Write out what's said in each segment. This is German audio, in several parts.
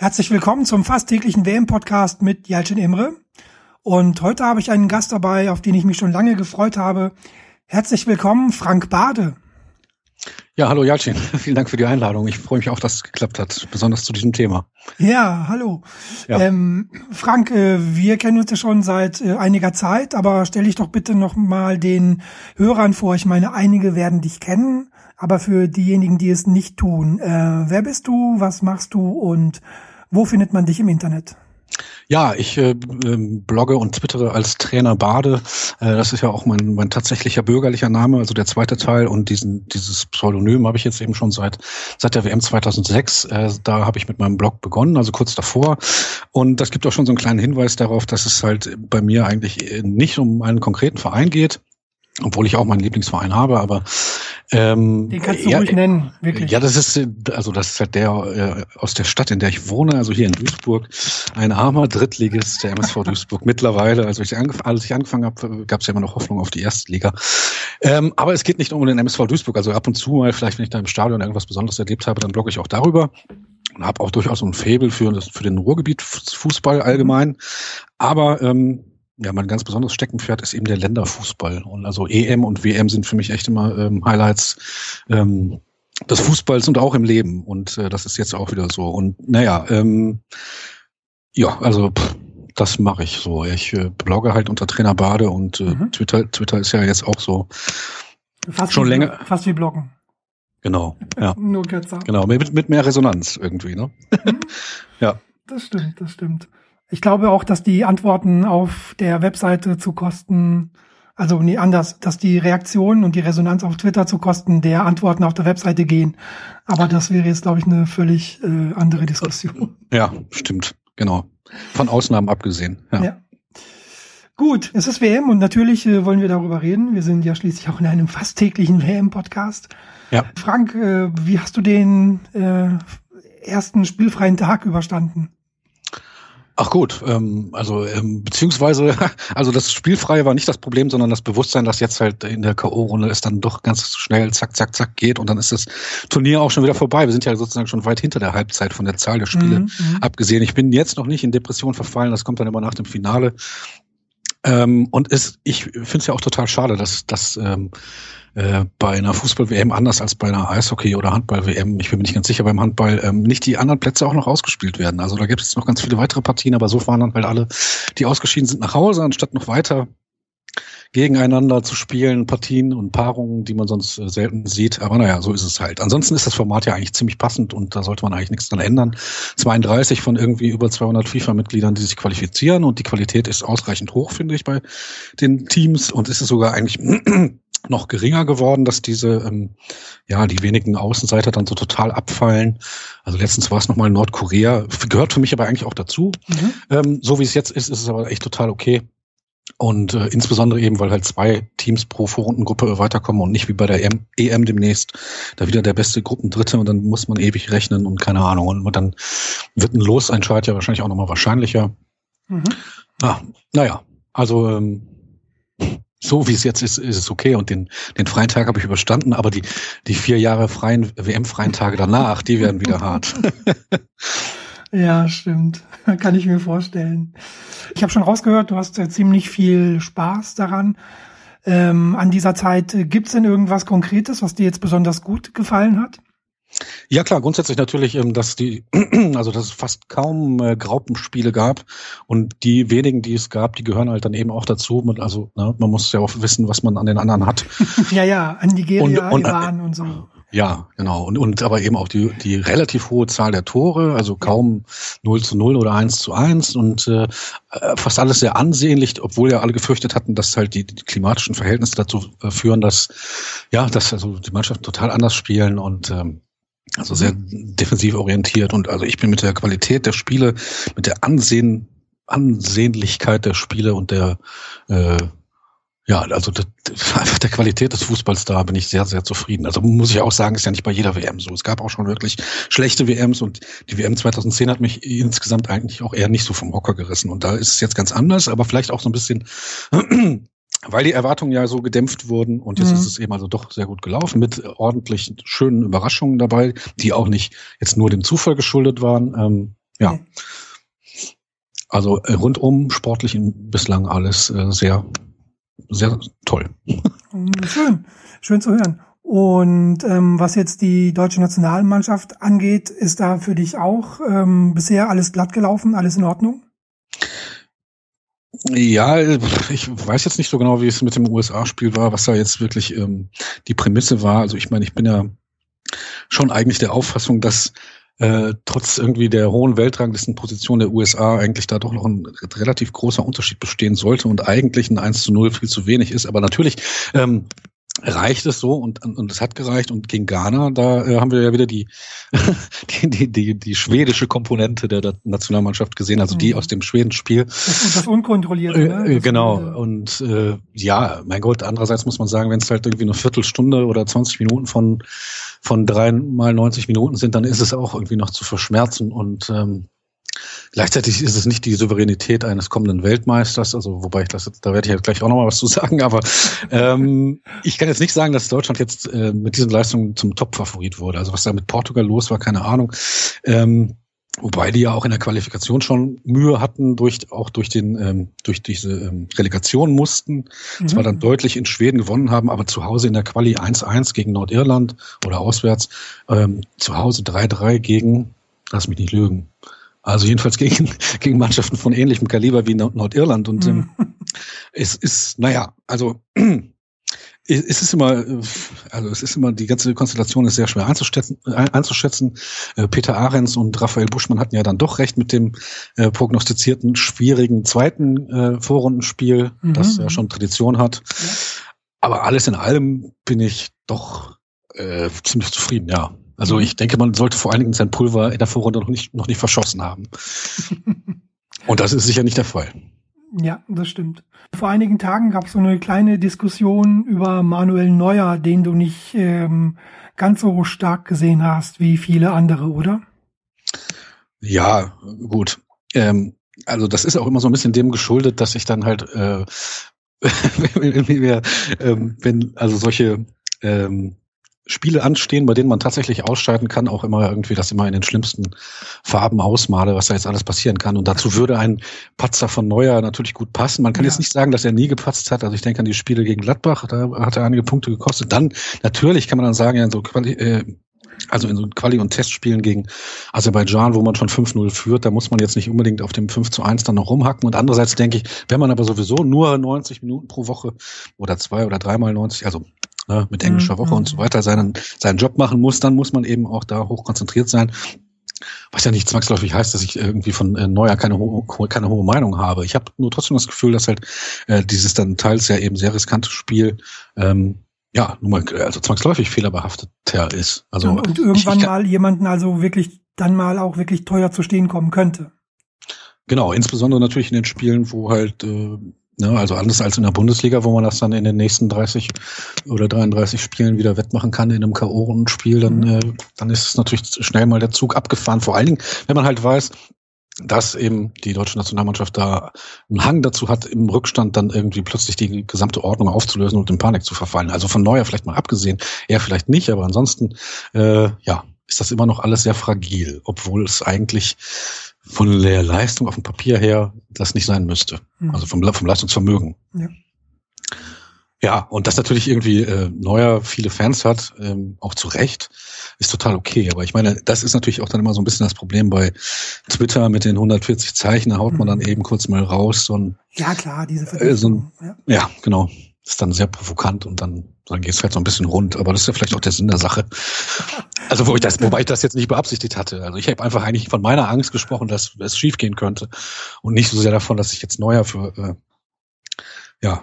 Herzlich willkommen zum fast täglichen WM-Podcast mit Jalcin Imre. Und heute habe ich einen Gast dabei, auf den ich mich schon lange gefreut habe. Herzlich willkommen, Frank Bade. Ja, hallo Jalcin. Vielen Dank für die Einladung. Ich freue mich auch, dass es geklappt hat, besonders zu diesem Thema. Ja, hallo. Ja. Ähm, Frank, äh, wir kennen uns ja schon seit äh, einiger Zeit, aber stell dich doch bitte noch mal den Hörern vor. Ich meine, einige werden dich kennen, aber für diejenigen, die es nicht tun, äh, wer bist du, was machst du und wo findet man dich im Internet? Ja, ich äh, ähm, blogge und twittere als Trainer Bade. Äh, das ist ja auch mein, mein tatsächlicher bürgerlicher Name, also der zweite Teil. Und diesen, dieses Pseudonym habe ich jetzt eben schon seit, seit der WM 2006. Äh, da habe ich mit meinem Blog begonnen, also kurz davor. Und das gibt auch schon so einen kleinen Hinweis darauf, dass es halt bei mir eigentlich nicht um einen konkreten Verein geht, obwohl ich auch meinen Lieblingsverein habe, aber ähm, den kannst du ja, ruhig nennen, wirklich. Ja, das ist also das ist halt der äh, aus der Stadt, in der ich wohne, also hier in Duisburg, ein armer Drittligist der MSV Duisburg mittlerweile. Also ich als ich angefangen habe, gab es ja immer noch Hoffnung auf die erste Liga. Ähm, aber es geht nicht nur um den MSV Duisburg. Also ab und zu mal, vielleicht wenn ich da im Stadion irgendwas Besonderes erlebt habe, dann blogge ich auch darüber und habe auch durchaus so ein Faible für, für den Ruhrgebiet Fußball allgemein. Aber ähm, ja, mein ganz besonderes Steckenpferd ist eben der Länderfußball. Und also EM und WM sind für mich echt immer ähm, Highlights ähm, des Fußballs und auch im Leben. Und äh, das ist jetzt auch wieder so. Und naja, ähm, ja, also pff, das mache ich so. Ich äh, blogge halt unter Trainer Bade und äh, mhm. Twitter, Twitter ist ja jetzt auch so fast schon wie, länger. Fast wie Bloggen. Genau, ja. Nur kürzer. Genau, mit, mit mehr Resonanz irgendwie, ne? Mhm. ja. Das stimmt, das stimmt. Ich glaube auch, dass die Antworten auf der Webseite zu Kosten, also nee, anders, dass die Reaktionen und die Resonanz auf Twitter zu Kosten der Antworten auf der Webseite gehen. Aber das wäre jetzt, glaube ich, eine völlig äh, andere Diskussion. Ja, stimmt, genau. Von Ausnahmen abgesehen. Ja. ja. Gut, es ist WM und natürlich äh, wollen wir darüber reden. Wir sind ja schließlich auch in einem fast täglichen WM-Podcast. Ja. Frank, äh, wie hast du den äh, ersten spielfreien Tag überstanden? Ach gut, ähm, also ähm, beziehungsweise, also das Spielfreie war nicht das Problem, sondern das Bewusstsein, dass jetzt halt in der K.O.-Runde es dann doch ganz schnell zack, zack, zack geht und dann ist das Turnier auch schon wieder vorbei. Wir sind ja sozusagen schon weit hinter der Halbzeit von der Zahl der Spiele mhm, mhm. abgesehen. Ich bin jetzt noch nicht in Depression verfallen, das kommt dann immer nach dem Finale. Ähm, und ist, ich finde es ja auch total schade, dass, dass ähm, äh, bei einer Fußball-WM anders als bei einer Eishockey- oder Handball-WM, ich bin mir nicht ganz sicher beim Handball, ähm, nicht die anderen Plätze auch noch ausgespielt werden. Also da gibt es noch ganz viele weitere Partien, aber so fahren dann halt alle, die ausgeschieden sind, nach Hause, anstatt noch weiter gegeneinander zu spielen, Partien und Paarungen, die man sonst äh, selten sieht. Aber naja, so ist es halt. Ansonsten ist das Format ja eigentlich ziemlich passend und da sollte man eigentlich nichts dran ändern. 32 von irgendwie über 200 FIFA-Mitgliedern, die sich qualifizieren und die Qualität ist ausreichend hoch, finde ich, bei den Teams und ist es sogar eigentlich noch geringer geworden, dass diese, ähm, ja, die wenigen Außenseiter dann so total abfallen. Also letztens war es nochmal Nordkorea, gehört für mich aber eigentlich auch dazu. Mhm. Ähm, so wie es jetzt ist, ist es aber echt total okay. Und äh, insbesondere eben, weil halt zwei Teams pro Vorrundengruppe weiterkommen und nicht wie bei der EM, EM demnächst, da wieder der beste Gruppendritte und dann muss man ewig rechnen und keine Ahnung. Und dann wird ein Losentscheid ja wahrscheinlich auch nochmal wahrscheinlicher. Mhm. Ah, naja, also ähm, so wie es jetzt ist, ist es okay und den, den freien Tag habe ich überstanden, aber die, die vier Jahre freien, WM-freien Tage danach, die werden wieder hart. ja, stimmt. Kann ich mir vorstellen. Ich habe schon rausgehört, du hast äh, ziemlich viel Spaß daran. Ähm, an dieser Zeit, gibt es denn irgendwas Konkretes, was dir jetzt besonders gut gefallen hat? Ja klar, grundsätzlich natürlich, ähm, dass die, also dass es fast kaum äh, Graupenspiele gab und die wenigen, die es gab, die gehören halt dann eben auch dazu. Also ne, man muss ja auch wissen, was man an den anderen hat. ja, ja, an Nigeria, und, und, Iran und so. Ja, genau. Und, und aber eben auch die, die relativ hohe Zahl der Tore, also kaum 0 zu 0 oder 1 zu 1 und äh, fast alles sehr ansehnlich, obwohl ja alle gefürchtet hatten, dass halt die, die klimatischen Verhältnisse dazu äh, führen, dass ja, dass also die Mannschaften total anders spielen und ähm, also sehr defensiv orientiert und also ich bin mit der Qualität der Spiele, mit der Ansehen, Ansehnlichkeit der Spiele und der äh, ja, also einfach der Qualität des Fußballs da bin ich sehr, sehr zufrieden. Also muss ich auch sagen, ist ja nicht bei jeder WM so. Es gab auch schon wirklich schlechte WMs und die WM 2010 hat mich insgesamt eigentlich auch eher nicht so vom Hocker gerissen. Und da ist es jetzt ganz anders, aber vielleicht auch so ein bisschen weil die Erwartungen ja so gedämpft wurden und jetzt mhm. ist es eben also doch sehr gut gelaufen mit ordentlich schönen Überraschungen dabei, die auch nicht jetzt nur dem Zufall geschuldet waren. Ähm, Ja. Nee. Also äh, rundum sportlich bislang alles äh, sehr, sehr toll. Schön, schön zu hören. Und ähm, was jetzt die deutsche Nationalmannschaft angeht, ist da für dich auch ähm, bisher alles glatt gelaufen, alles in Ordnung? Ja, ich weiß jetzt nicht so genau, wie es mit dem USA-Spiel war, was da jetzt wirklich ähm, die Prämisse war. Also ich meine, ich bin ja schon eigentlich der Auffassung, dass äh, trotz irgendwie der hohen Weltranglistenposition der USA eigentlich da doch noch ein relativ großer Unterschied bestehen sollte und eigentlich ein 1 zu 0 viel zu wenig ist. Aber natürlich ähm, reicht es so? Und und es hat gereicht. Und gegen Ghana da äh, haben wir ja wieder die, die die die die schwedische Komponente der, der Nationalmannschaft gesehen. Also mhm. die aus dem Schwedenspiel. Das, das unkontrollierte ne? Äh, das genau. und äh, ja mein Gott andererseits muss man sagen wenn es halt irgendwie eine Viertelstunde oder 20 Minuten von von drei mal 90 Minuten sind dann ist es auch irgendwie noch zu verschmerzen. Und ähm, Gleichzeitig ist es nicht die Souveränität eines kommenden Weltmeisters, also wobei ich das jetzt, da werde ich jetzt gleich auch noch mal was zu sagen, aber ähm, ich kann jetzt nicht sagen, dass Deutschland jetzt äh, mit diesen Leistungen zum Top-Favorit wurde. Also was da mit Portugal los war, keine Ahnung. Ähm, Wobei die ja auch in der Qualifikation schon Mühe hatten, durch, auch durch den, ähm, durch diese ähm, Relegation mussten. Mhm. Zwar dann deutlich in Schweden gewonnen haben, aber zu Hause in der Quali 1-1 gegen Nordirland oder auswärts, ähm, zu Hause 3-3 gegen, lass mich nicht lügen, also jedenfalls gegen, gegen Mannschaften von ähnlichem Kaliber wie Nordirland. Und ähm, mhm. es ist, naja, also es ist immer, also es ist immer, die ganze Konstellation ist sehr schwer einzuschätzen. einzuschätzen. Äh, Peter Ahrens und Raphael Buschmann hatten ja dann doch recht mit dem äh, prognostizierten, schwierigen zweiten äh, Vorrundenspiel, mhm. das ja schon Tradition hat. Ja. Aber alles in allem bin ich doch äh, ziemlich zufrieden, ja. Also mhm. ich denke, man sollte vor allen Dingen sein Pulver in der Vorrunde noch nicht, noch nicht verschossen haben. Und das ist sicher nicht der Fall. Ja, das stimmt. Vor einigen Tagen gab es so eine kleine Diskussion über Manuel Neuer, den du nicht ähm, ganz so stark gesehen hast wie viele andere, oder? Ja, gut. Ähm, also das ist auch immer so ein bisschen dem geschuldet, dass ich dann halt, äh, wenn, wir, ähm, wenn also solche ähm, Spiele anstehen, bei denen man tatsächlich ausschalten kann, auch immer irgendwie das immer in den schlimmsten Farben ausmale, was da jetzt alles passieren kann. Und dazu würde ein Patzer von Neuer natürlich gut passen. Man kann ja. jetzt nicht sagen, dass er nie gepatzt hat. Also ich denke an die Spiele gegen Gladbach, da hat er einige Punkte gekostet. Dann natürlich kann man dann sagen, ja, in so Quali äh, also in so Quali- und Testspielen gegen Aserbaidschan, wo man schon 5-0 führt, da muss man jetzt nicht unbedingt auf dem 5 zu 1 dann noch rumhacken. Und andererseits denke ich, wenn man aber sowieso nur 90 Minuten pro Woche oder zwei oder dreimal 90, also ne, mit englischer Woche und so mhm. weiter seinen, seinen Job machen muss, dann muss man eben auch da hoch konzentriert sein. Was ja nicht zwangsläufig heißt, dass ich irgendwie von äh, Neuer keine, ho keine hohe Meinung habe. Ich habe nur trotzdem das Gefühl, dass halt äh, dieses dann teils ja eben sehr riskante Spiel ähm, ja, nun mal, also zwangsläufig fehlerbehafteter ist. Also und irgendwann ich, ich mal jemanden also wirklich dann mal auch wirklich teuer zu stehen kommen könnte. Genau, insbesondere natürlich in den Spielen, wo halt äh, Ne, also anders als in der Bundesliga, wo man das dann in den nächsten 30 oder 33 Spielen wieder wettmachen kann in einem K.O.-Spiel, dann, mhm. äh, dann ist es natürlich schnell mal der Zug abgefahren. Vor allen Dingen, wenn man halt weiß, dass eben die deutsche Nationalmannschaft da einen Hang dazu hat, im Rückstand dann irgendwie plötzlich die gesamte Ordnung aufzulösen und in Panik zu verfallen. Also von Neuer vielleicht mal abgesehen, er vielleicht nicht, aber ansonsten, äh, ja, ist das immer noch alles sehr fragil, obwohl es eigentlich von der Leistung auf dem Papier her das nicht sein müsste. Mhm. Also vom, vom Leistungsvermögen. Ja. Ja, und dass natürlich irgendwie äh, Neuer viele Fans hat, ähm, auch zu Recht, ist total okay. Aber ich meine, das ist natürlich auch dann immer so ein bisschen das Problem bei Twitter mit den 140 Zeichen, da haut man dann mhm. eben kurz mal raus. So ein, ja, klar, diese äh, so ein, ja. ja, genau. Ist dann sehr provokant und dann, dann geht es halt so ein bisschen rund. Aber das ist ja vielleicht auch der Sinn der Sache. Also wo ich das, wobei ich das jetzt nicht beabsichtigt hatte. Also ich habe einfach eigentlich von meiner Angst gesprochen, dass es schiefgehen könnte. Und nicht so sehr davon, dass ich jetzt Neuer für äh, ja,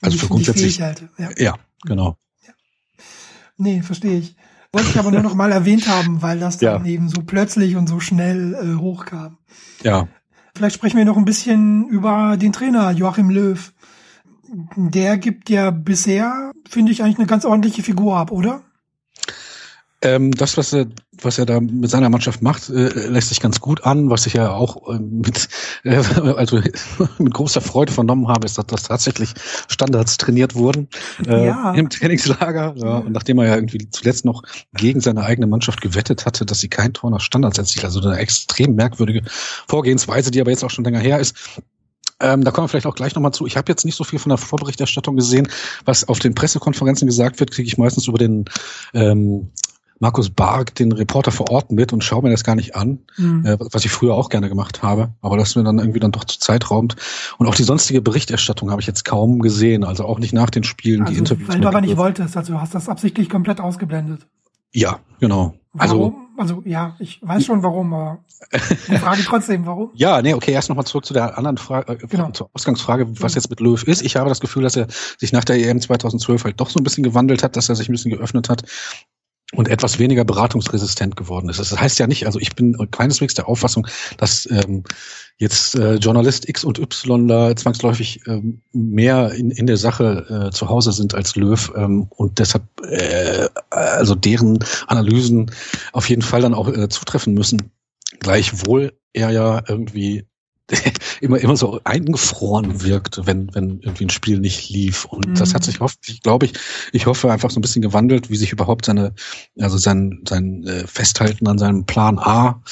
also für grundsätzlich. Ja. ja, genau. Ja. Nee, verstehe ich. Wollte ich aber nur noch mal erwähnt haben, weil das dann ja. eben so plötzlich und so schnell äh, hochkam. Ja. Vielleicht sprechen wir noch ein bisschen über den Trainer Joachim Löw. Der gibt ja bisher, finde ich, eigentlich eine ganz ordentliche Figur ab, oder? Ähm, das, was er, was er da mit seiner Mannschaft macht, äh, lässt sich ganz gut an. Was ich ja auch äh, mit, äh, also mit großer Freude vernommen habe, ist, dass, dass tatsächlich Standards trainiert wurden äh, ja. im Trainingslager. Ja, und nachdem er ja irgendwie zuletzt noch gegen seine eigene Mannschaft gewettet hatte, dass sie kein Tor nach Standards erzielt, also eine extrem merkwürdige Vorgehensweise, die aber jetzt auch schon länger her ist. Ähm, da kommen wir vielleicht auch gleich nochmal zu. Ich habe jetzt nicht so viel von der Vorberichterstattung gesehen. Was auf den Pressekonferenzen gesagt wird, kriege ich meistens über den ähm, Markus Barg, den Reporter vor Ort mit und schaue mir das gar nicht an, mhm. äh, was ich früher auch gerne gemacht habe, aber das mir dann irgendwie dann doch zu Zeit raumt. Und auch die sonstige Berichterstattung habe ich jetzt kaum gesehen, also auch nicht nach den Spielen, also, die Interviews. Weil du aber nicht wolltest, also du hast das absichtlich komplett ausgeblendet. Ja, genau. Also warum? Also, also ja, ich weiß schon warum, aber die Frage trotzdem, warum? ja, nee, okay, erst nochmal zurück zu der anderen Frage, äh, genau. zur Ausgangsfrage, was jetzt mit Löw ist. Ich habe das Gefühl, dass er sich nach der EM 2012 halt doch so ein bisschen gewandelt hat, dass er sich ein bisschen geöffnet hat und etwas weniger beratungsresistent geworden ist. Das heißt ja nicht, also ich bin keineswegs der Auffassung, dass ähm, jetzt äh, Journalist X und Y da zwangsläufig ähm, mehr in, in der Sache äh, zu Hause sind als Löw ähm, und deshalb äh, also deren Analysen auf jeden Fall dann auch äh, zutreffen müssen. Gleichwohl er ja irgendwie immer, immer so eingefroren wirkt, wenn, wenn irgendwie ein Spiel nicht lief. Und mhm. das hat sich hoffentlich, glaube ich, ich hoffe einfach so ein bisschen gewandelt, wie sich überhaupt seine, also sein, sein äh, Festhalten an seinem Plan A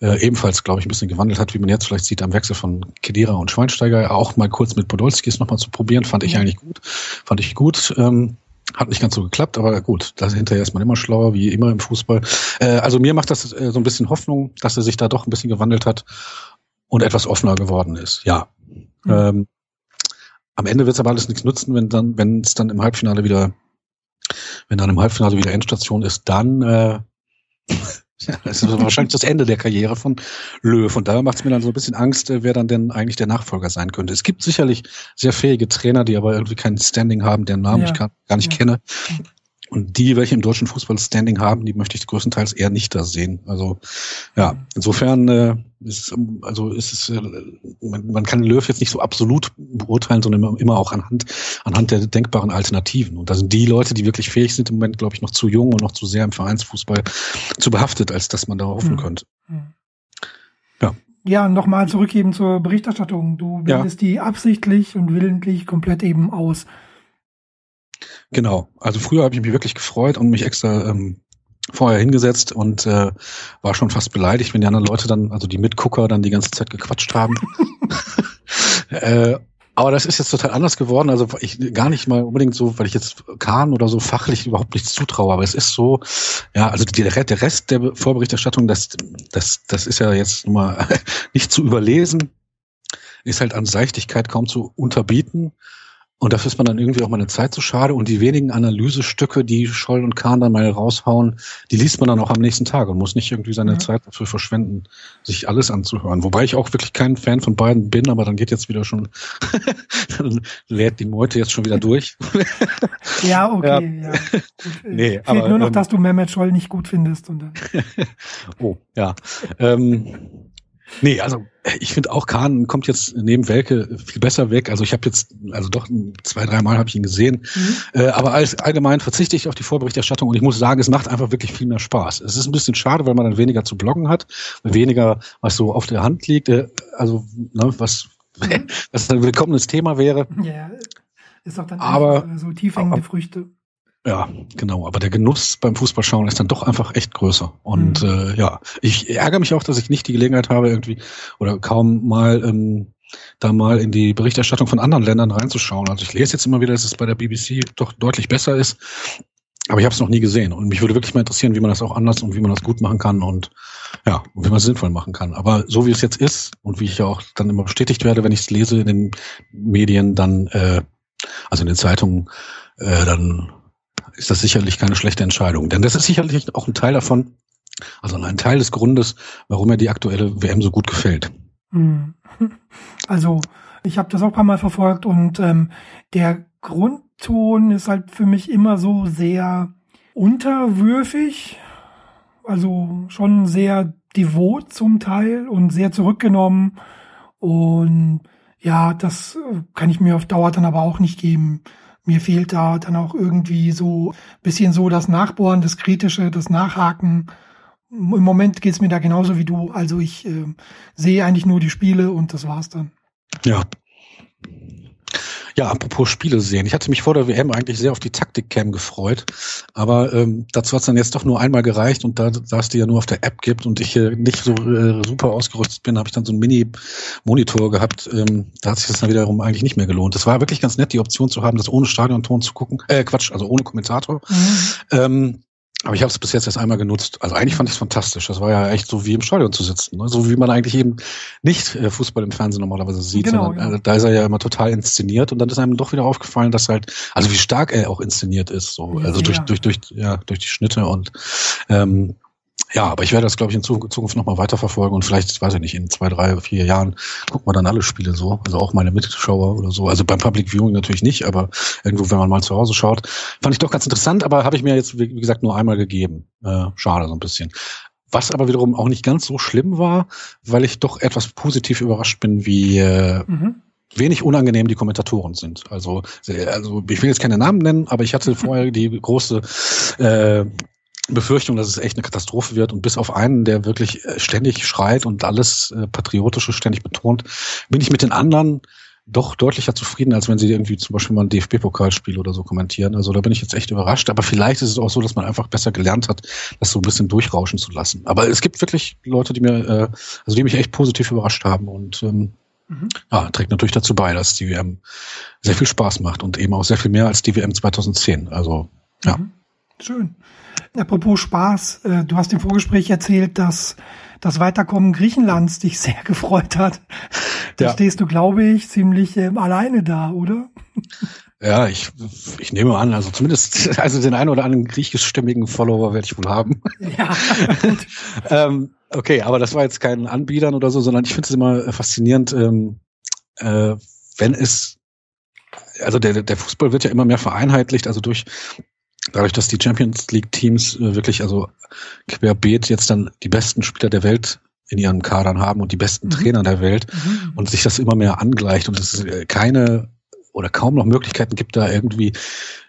äh, ebenfalls, glaube ich, ein bisschen gewandelt hat, wie man jetzt vielleicht sieht am Wechsel von Kedira und Schweinsteiger. Auch mal kurz mit Podolski ist nochmal zu probieren, fand ich eigentlich gut. Fand ich gut. Ähm, hat nicht ganz so geklappt, aber gut, da hinterher ist man immer schlauer, wie immer im Fußball. Äh, also mir macht das äh, so ein bisschen Hoffnung, dass er sich da doch ein bisschen gewandelt hat und etwas offener geworden ist. Ja. Mhm. Ähm, am Ende wird es aber alles nichts nutzen, wenn dann, wenn es dann im Halbfinale wieder, wenn dann im Halbfinale wieder Endstation ist, dann äh, das ist wahrscheinlich das Ende der Karriere von Löw. Und da macht es mir dann so ein bisschen Angst, äh, wer dann denn eigentlich der Nachfolger sein könnte. Es gibt sicherlich sehr fähige Trainer, die aber irgendwie kein Standing haben, deren Namen ja. ich gar, gar nicht ja. kenne. Und die, welche im deutschen Fußball Standing haben, die möchte ich größtenteils eher nicht da sehen. Also ja, insofern äh, ist also ist es äh, man, man kann Löw jetzt nicht so absolut beurteilen, sondern immer auch anhand anhand der denkbaren Alternativen. Und da sind die Leute, die wirklich fähig sind, im Moment glaube ich noch zu jung und noch zu sehr im Vereinsfußball zu behaftet, als dass man da hoffen mhm. könnte. Mhm. Ja. Ja, nochmal zurückgeben zur Berichterstattung. Du bildest ja. die absichtlich und willentlich komplett eben aus. Genau. Also früher habe ich mich wirklich gefreut und mich extra ähm, vorher hingesetzt und äh, war schon fast beleidigt, wenn die anderen Leute dann, also die Mitgucker, dann die ganze Zeit gequatscht haben. äh, aber das ist jetzt total anders geworden. Also ich gar nicht mal unbedingt so, weil ich jetzt Kahn oder so fachlich überhaupt nichts zutraue. Aber es ist so, ja, also die, der Rest der Vorberichterstattung, das, das, das ist ja jetzt nun mal nicht zu überlesen, ist halt an Seichtigkeit kaum zu unterbieten. Und dafür ist man dann irgendwie auch mal eine Zeit zu schade. Und die wenigen Analysestücke, die Scholl und Kahn dann mal raushauen, die liest man dann auch am nächsten Tag und muss nicht irgendwie seine mhm. Zeit dafür verschwenden, sich alles anzuhören. Wobei ich auch wirklich kein Fan von beiden bin, aber dann geht jetzt wieder schon, dann lädt die Meute jetzt schon wieder durch. ja, okay, ja. ja. Gut. Nee, Fehlt aber, nur noch, ähm, dass du Mehmet Scholl nicht gut findest. Und dann. oh, ja. ähm, Nee, also ich finde auch Kahn kommt jetzt neben Welke viel besser weg. Also ich habe jetzt, also doch zwei, dreimal habe ich ihn gesehen. Mhm. Äh, aber als allgemein verzichte ich auf die Vorberichterstattung und ich muss sagen, es macht einfach wirklich viel mehr Spaß. Es ist ein bisschen schade, weil man dann weniger zu bloggen hat, weniger, was so auf der Hand liegt. Äh, also ne, was, mhm. was ein willkommenes Thema wäre. Ja, ist auch dann aber, so tiefhängende Früchte. Ja, genau. Aber der Genuss beim Fußballschauen ist dann doch einfach echt größer. Und mhm. äh, ja, ich ärgere mich auch, dass ich nicht die Gelegenheit habe, irgendwie oder kaum mal ähm, da mal in die Berichterstattung von anderen Ländern reinzuschauen. Also ich lese jetzt immer wieder, dass es bei der BBC doch deutlich besser ist. Aber ich habe es noch nie gesehen. Und mich würde wirklich mal interessieren, wie man das auch anders und wie man das gut machen kann und ja, und wie man es sinnvoll machen kann. Aber so wie es jetzt ist und wie ich ja auch dann immer bestätigt werde, wenn ich es lese in den Medien, dann, äh, also in den Zeitungen, äh, dann ist das sicherlich keine schlechte Entscheidung. Denn das ist sicherlich auch ein Teil davon, also ein Teil des Grundes, warum mir die aktuelle WM so gut gefällt. Hm. Also ich habe das auch ein paar Mal verfolgt und ähm, der Grundton ist halt für mich immer so sehr unterwürfig, also schon sehr devot zum Teil und sehr zurückgenommen und ja, das kann ich mir auf Dauer dann aber auch nicht geben mir fehlt da dann auch irgendwie so bisschen so das Nachbohren, das Kritische, das Nachhaken. Im Moment geht's mir da genauso wie du. Also ich äh, sehe eigentlich nur die Spiele und das war's dann. Ja, ja, apropos Spiele sehen. Ich hatte mich vor der WM eigentlich sehr auf die Taktik-Cam gefreut, aber ähm, dazu hat es dann jetzt doch nur einmal gereicht und da, da es die ja nur auf der App gibt und ich äh, nicht so äh, super ausgerüstet bin, habe ich dann so einen Mini-Monitor gehabt. Ähm, da hat sich das dann wiederum eigentlich nicht mehr gelohnt. Es war wirklich ganz nett, die Option zu haben, das ohne Stadionton zu gucken. Äh, Quatsch, also ohne Kommentator. Mhm. Ähm, aber ich habe es bis jetzt erst einmal genutzt. Also eigentlich fand ich es fantastisch. Das war ja echt so wie im Stadion zu sitzen. Ne? So wie man eigentlich eben nicht äh, Fußball im Fernsehen normalerweise sieht. Genau, sondern, ja. äh, da ist er ja immer total inszeniert und dann ist einem doch wieder aufgefallen, dass halt, also wie stark er auch inszeniert ist. So. Also durch, durch, durch, ja, durch die Schnitte und ähm, ja, aber ich werde das, glaube ich, in Zukunft nochmal weiterverfolgen und vielleicht, weiß ich nicht, in zwei, drei, vier Jahren gucken wir dann alle Spiele so. Also auch meine Mitschauer oder so. Also beim Public Viewing natürlich nicht, aber irgendwo, wenn man mal zu Hause schaut, fand ich doch ganz interessant, aber habe ich mir jetzt, wie gesagt, nur einmal gegeben. Äh, schade so ein bisschen. Was aber wiederum auch nicht ganz so schlimm war, weil ich doch etwas positiv überrascht bin, wie äh, mhm wenig unangenehm die Kommentatoren sind. Also, also ich will jetzt keine Namen nennen, aber ich hatte vorher die große äh, Befürchtung, dass es echt eine Katastrophe wird und bis auf einen, der wirklich äh, ständig schreit und alles äh, Patriotische ständig betont, bin ich mit den anderen doch deutlicher zufrieden, als wenn sie irgendwie zum Beispiel mal ein DFB-Pokalspiel oder so kommentieren. Also da bin ich jetzt echt überrascht. Aber vielleicht ist es auch so, dass man einfach besser gelernt hat, das so ein bisschen durchrauschen zu lassen. Aber es gibt wirklich Leute, die mir, äh, also die mich echt positiv überrascht haben und ähm, mhm. ja, trägt natürlich dazu bei, dass die WM sehr viel Spaß macht und eben auch sehr viel mehr als die WM 2010. Also ja. Mhm. Schön. Apropos Spaß, äh, du hast im Vorgespräch erzählt, dass das Weiterkommen Griechenlands dich sehr gefreut hat. Da ja. stehst du, glaube ich, ziemlich ähm, alleine da, oder? Ja, ich, ich nehme an, also zumindest, also den einen oder anderen griechischstämmigen Follower werde ich wohl haben. Ja. ähm, okay, aber das war jetzt kein Anbietern oder so, sondern ich finde es immer faszinierend, ähm, äh, wenn es also der, der Fußball wird ja immer mehr vereinheitlicht, also durch dadurch, dass die Champions League Teams äh, wirklich also querbeet jetzt dann die besten Spieler der Welt in ihren Kadern haben und die besten mhm. Trainer der Welt mhm. und sich das immer mehr angleicht und es äh, keine oder kaum noch Möglichkeiten gibt, da irgendwie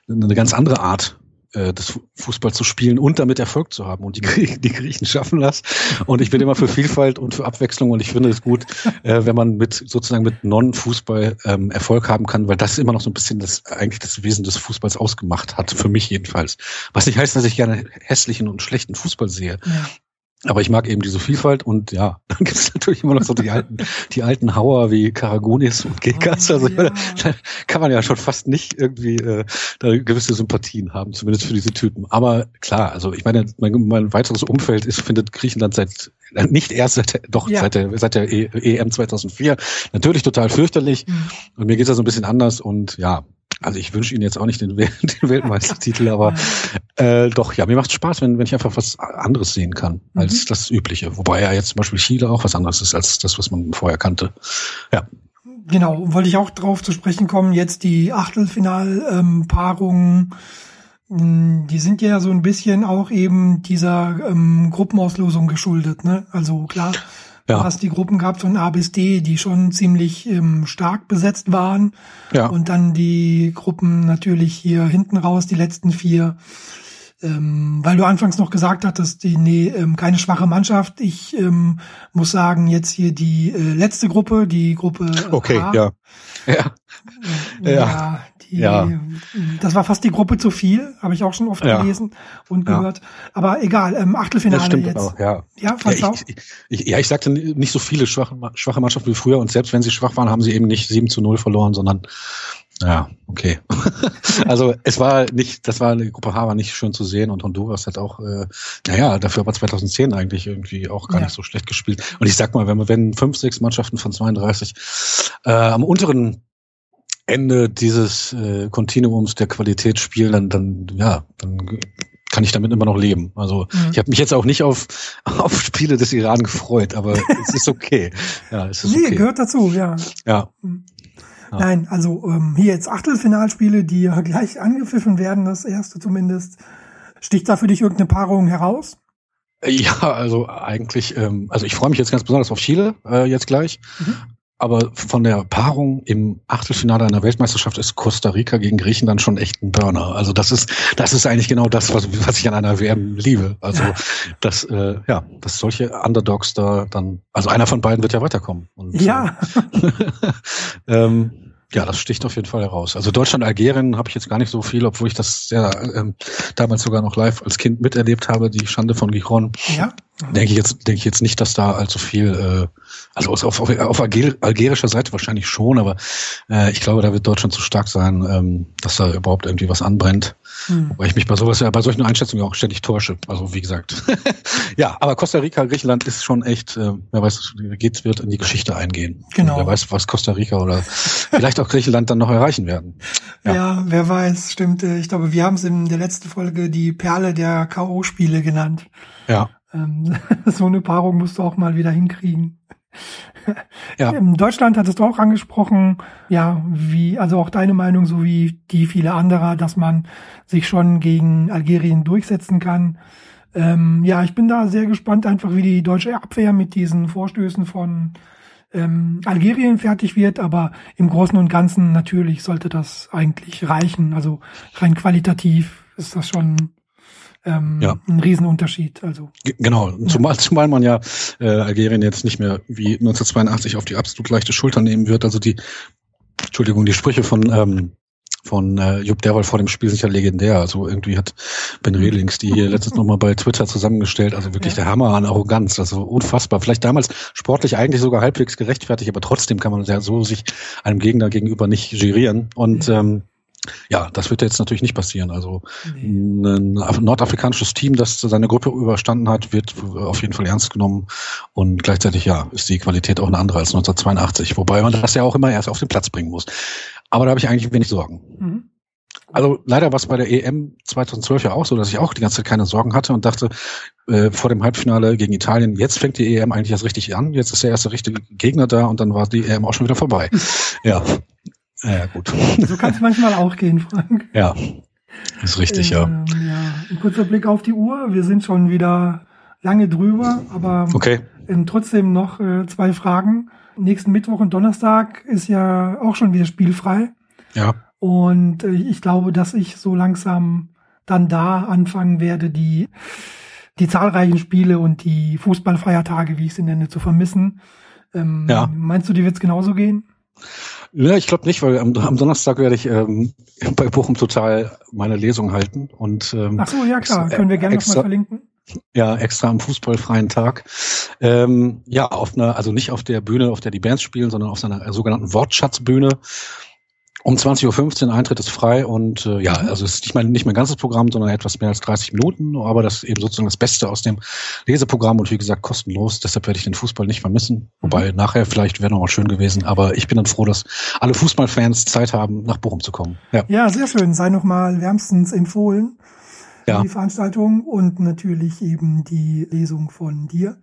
eine ganz andere Art äh, des Fußball zu spielen und damit Erfolg zu haben. Und die, Griechen, die Griechen schaffen das. Und ich bin immer für Vielfalt und für Abwechslung und ich finde es gut, äh, wenn man mit sozusagen mit Non-Fußball ähm, Erfolg haben kann, weil das immer noch so ein bisschen das eigentlich das Wesen des Fußballs ausgemacht hat, für mich jedenfalls. Was nicht heißt, dass ich gerne hässlichen und schlechten Fußball sehe. Ja. Aber ich mag eben diese Vielfalt und ja, dann gibt es natürlich immer noch so die alten, die alten Hauer wie Karagunis und Gekas. Oh, also ja. da kann man ja schon fast nicht irgendwie äh, da gewisse Sympathien haben, zumindest für diese Typen. Aber klar, also ich meine, mein, mein weiteres Umfeld ist, findet Griechenland seit nicht erst seit doch ja. seit der seit der EM 2004 natürlich total fürchterlich. Mhm. Und mir geht's da so ein bisschen anders und ja, also ich wünsche Ihnen jetzt auch nicht den, den Weltmeistertitel, aber äh, doch, ja, mir macht Spaß, wenn, wenn ich einfach was anderes sehen kann als mhm. das Übliche. Wobei ja jetzt zum Beispiel Chile auch was anderes ist als das, was man vorher kannte. Ja. Genau, wollte ich auch drauf zu sprechen kommen. Jetzt die Achtelfinalpaarungen, ähm, die sind ja so ein bisschen auch eben dieser ähm, Gruppenauslosung geschuldet. Ne? Also klar, ja. Du hast die Gruppen gehabt von A bis D, die schon ziemlich ähm, stark besetzt waren. Ja. Und dann die Gruppen natürlich hier hinten raus, die letzten vier. Ähm, weil du anfangs noch gesagt hattest, die, nee, ähm, keine schwache Mannschaft. Ich ähm, muss sagen, jetzt hier die äh, letzte Gruppe, die Gruppe äh, Okay, A. ja. Ja. ja. ja. Die, ja. Das war fast die Gruppe zu viel, habe ich auch schon oft ja. gelesen und gehört. Ja. Aber egal, ähm, Achtelfinale das stimmt jetzt. Auch, ja, ja, ja, ich, ich, ich, ja, ich sagte nicht so viele schwache, schwache Mannschaften wie früher und selbst wenn sie schwach waren, haben sie eben nicht 7 zu 0 verloren, sondern ja, okay. also es war nicht, das war eine Gruppe H war nicht schön zu sehen und Honduras hat auch, äh, naja, dafür aber 2010 eigentlich irgendwie auch gar ja. nicht so schlecht gespielt. Und ich sag mal, wenn, wenn fünf, sechs Mannschaften von 32 äh, am unteren Ende dieses äh, Kontinuums der Qualität spielen, dann, dann, ja, dann kann ich damit immer noch leben. Also mhm. ich habe mich jetzt auch nicht auf, auf Spiele des Iran gefreut, aber es ist okay. Ja, es ist nee, okay. gehört dazu, ja. Ja. Mhm. Ja. Nein, also ähm, hier jetzt Achtelfinalspiele, die ja gleich angepfiffen werden, das erste zumindest. Sticht da für dich irgendeine Paarung heraus? Ja, also eigentlich, ähm, also ich freue mich jetzt ganz besonders auf Chile äh, jetzt gleich. Mhm. Aber von der Paarung im Achtelfinale einer Weltmeisterschaft ist Costa Rica gegen Griechenland schon echt ein Burner. Also das ist, das ist eigentlich genau das, was, was ich an einer WM liebe. Also dass, äh, ja, dass solche Underdogs da dann, also einer von beiden wird ja weiterkommen. Und, ja. Äh, ähm, ja, das sticht auf jeden Fall heraus. Also Deutschland, Algerien habe ich jetzt gar nicht so viel, obwohl ich das sehr ähm, damals sogar noch live als Kind miterlebt habe, die Schande von Giron. Ja. Denke ich jetzt, denke ich jetzt nicht, dass da allzu viel, äh, also auf, auf, auf algerischer Seite wahrscheinlich schon, aber äh, ich glaube, da wird Deutschland zu stark sein, ähm, dass da überhaupt irgendwie was anbrennt. Hm. Weil ich mich bei sowas ja bei solchen Einschätzungen auch ständig täusche. Also wie gesagt. ja, aber Costa Rica, Griechenland ist schon echt, äh, wer weiß, geht's wird in die Geschichte eingehen. Genau. wer weiß, was Costa Rica oder vielleicht auch Griechenland dann noch erreichen werden. Ja. ja, wer weiß, stimmt. Ich glaube, wir haben es in der letzten Folge die Perle der K.O.-Spiele genannt. Ja. Ähm, so eine Paarung musst du auch mal wieder hinkriegen. Ja. In Deutschland hattest du auch angesprochen, ja, wie, also auch deine Meinung, so wie die viele anderer, dass man sich schon gegen Algerien durchsetzen kann. Ähm, ja, ich bin da sehr gespannt, einfach wie die deutsche Abwehr mit diesen Vorstößen von ähm, Algerien fertig wird, aber im Großen und Ganzen natürlich sollte das eigentlich reichen. Also rein qualitativ ist das schon ähm, ja. ein Riesenunterschied. Also genau, ja. zumal, zumal man ja äh, Algerien jetzt nicht mehr wie 1982 auf die absolut leichte Schulter nehmen wird. Also die, Entschuldigung, die Sprüche von ähm, von äh, Jupp Derwal vor dem Spiel sicher legendär. Also irgendwie hat Ben mhm. Rehlings die hier letztes nochmal bei Twitter zusammengestellt. Also wirklich ja. der Hammer an Arroganz. Also unfassbar. Vielleicht damals sportlich eigentlich sogar halbwegs gerechtfertigt, aber trotzdem kann man ja so sich einem Gegner gegenüber nicht gerieren. Und ja. ähm, ja, das wird jetzt natürlich nicht passieren. Also ein nordafrikanisches Team, das seine Gruppe überstanden hat, wird auf jeden Fall ernst genommen und gleichzeitig ja ist die Qualität auch eine andere als 1982, wobei man das ja auch immer erst auf den Platz bringen muss. Aber da habe ich eigentlich wenig Sorgen. Mhm. Also leider war es bei der EM 2012 ja auch so, dass ich auch die ganze Zeit keine Sorgen hatte und dachte äh, vor dem Halbfinale gegen Italien, jetzt fängt die EM eigentlich erst richtig an, jetzt ist der erste richtige Gegner da und dann war die EM auch schon wieder vorbei. ja. Ja, gut. So kann es manchmal auch gehen, Frank. Ja, ist richtig, ja. Ähm, ja. Ein kurzer Blick auf die Uhr. Wir sind schon wieder lange drüber, aber okay. trotzdem noch äh, zwei Fragen. Nächsten Mittwoch und Donnerstag ist ja auch schon wieder spielfrei. Ja. Und äh, ich glaube, dass ich so langsam dann da anfangen werde, die, die zahlreichen Spiele und die Fußballfeiertage, wie ich sie nenne, zu vermissen. Ähm, ja. Meinst du, die wird es genauso gehen? Ja, ich glaube nicht, weil am, am, Donnerstag werde ich ähm, bei Bochum total meine Lesung halten. Und, ähm, Ach so, ja klar, können wir gerne nochmal verlinken. Ja, extra am fußballfreien Tag. Ähm, ja, auf einer, also nicht auf der Bühne, auf der die Bands spielen, sondern auf seiner sogenannten Wortschatzbühne. Um 20.15 Uhr Eintritt ist frei und äh, ja, also es ist nicht mein, nicht mein ganzes Programm, sondern etwas mehr als 30 Minuten, aber das ist eben sozusagen das Beste aus dem Leseprogramm und wie gesagt kostenlos, deshalb werde ich den Fußball nicht vermissen. Wobei mhm. nachher vielleicht wäre noch mal schön gewesen, aber ich bin dann froh, dass alle Fußballfans Zeit haben, nach Bochum zu kommen. Ja, ja sehr schön. Sei noch mal wärmstens empfohlen. Ja. Die Veranstaltung und natürlich eben die Lesung von dir.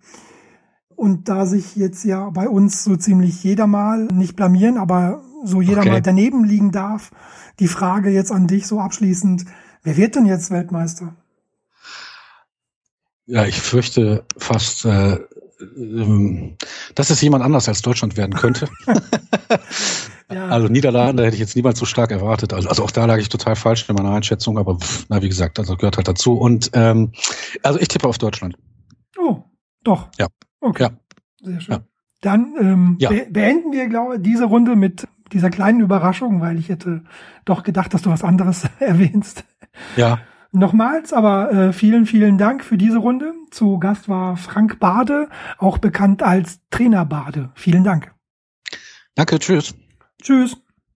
Und da sich jetzt ja bei uns so ziemlich jeder mal nicht blamieren, aber so jeder okay. mal daneben liegen darf. Die Frage jetzt an dich so abschließend, wer wird denn jetzt Weltmeister? Ja, ich fürchte fast, äh, ähm, dass es jemand anders als Deutschland werden könnte. ja. Also Niederlande hätte ich jetzt niemals so stark erwartet. Also, also auch da lag ich total falsch in meiner Einschätzung, aber pff, na wie gesagt, also gehört halt dazu. Und ähm, also ich tippe auf Deutschland. Oh, doch. Ja. Okay. Ja. Sehr schön. Ja. Dann ähm, ja. be beenden wir, glaube ich, diese Runde mit dieser kleinen Überraschung, weil ich hätte doch gedacht, dass du was anderes erwähnst. Ja. Nochmals, aber äh, vielen, vielen Dank für diese Runde. Zu Gast war Frank Bade, auch bekannt als Trainer Bade. Vielen Dank. Danke, tschüss. Tschüss.